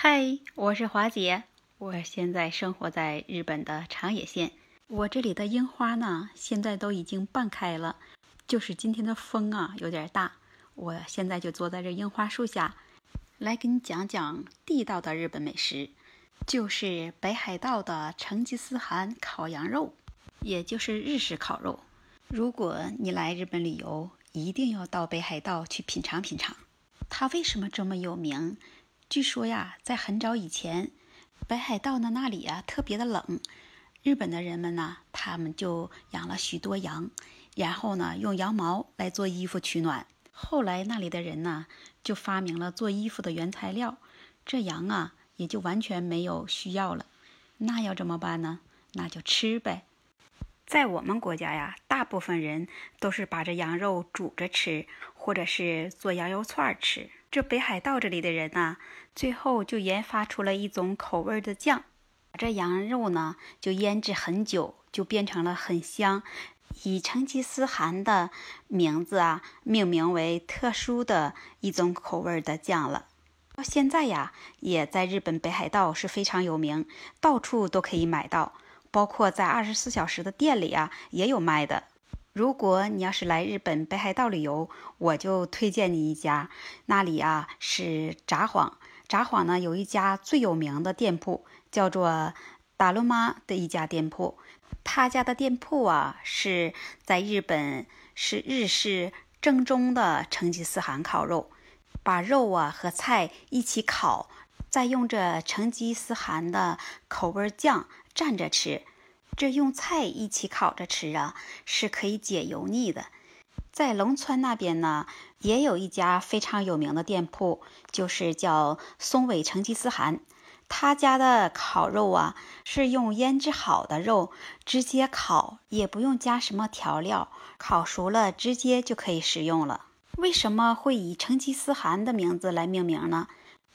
嗨，我是华姐，我现在生活在日本的长野县。我这里的樱花呢，现在都已经半开了，就是今天的风啊有点大。我现在就坐在这樱花树下，来给你讲讲地道的日本美食，就是北海道的成吉思汗烤羊肉，也就是日式烤肉。如果你来日本旅游，一定要到北海道去品尝品尝。它为什么这么有名？据说呀，在很早以前，北海道的那里呀特别的冷，日本的人们呢，他们就养了许多羊，然后呢，用羊毛来做衣服取暖。后来那里的人呢，就发明了做衣服的原材料，这羊啊也就完全没有需要了。那要怎么办呢？那就吃呗。在我们国家呀，大部分人都是把这羊肉煮着吃，或者是做羊肉串吃。这北海道这里的人呢，最后就研发出了一种口味的酱，把这羊肉呢就腌制很久，就变成了很香，以成吉思汗的名字啊命名为特殊的一种口味的酱了。到现在呀，也在日本北海道是非常有名，到处都可以买到。包括在二十四小时的店里啊，也有卖的。如果你要是来日本北海道旅游，我就推荐你一家，那里啊是札幌。札幌呢有一家最有名的店铺，叫做达鲁妈的一家店铺。他家的店铺啊是在日本是日式正宗的成吉思汗烤肉，把肉啊和菜一起烤，再用这成吉思汗的口味酱。蘸着吃，这用菜一起烤着吃啊，是可以解油腻的。在龙川那边呢，也有一家非常有名的店铺，就是叫松尾成吉思汗。他家的烤肉啊，是用腌制好的肉直接烤，也不用加什么调料，烤熟了直接就可以食用了。为什么会以成吉思汗的名字来命名呢？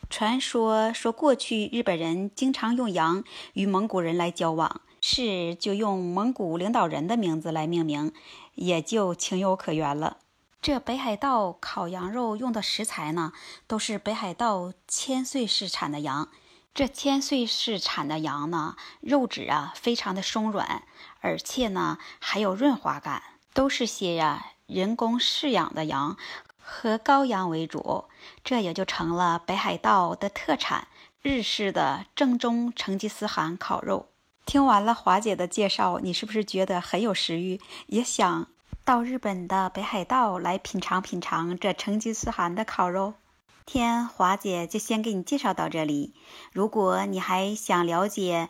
传说说，过去日本人经常用羊与蒙古人来交往，是就用蒙古领导人的名字来命名，也就情有可原了。这北海道烤羊肉用的食材呢，都是北海道千岁市产的羊。这千岁市产的羊呢，肉质啊非常的松软，而且呢还有润滑感，都是些呀人工饲养的羊。和羔羊为主，这也就成了北海道的特产，日式的正宗成吉思汗烤肉。听完了华姐的介绍，你是不是觉得很有食欲，也想到日本的北海道来品尝品尝这成吉思汗的烤肉？天，华姐就先给你介绍到这里。如果你还想了解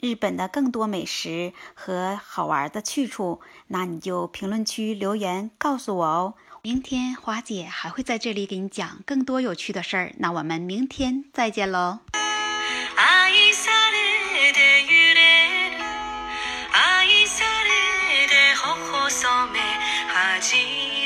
日本的更多美食和好玩的去处，那你就评论区留言告诉我哦。明天华姐还会在这里给你讲更多有趣的事儿，那我们明天再见喽。染め始め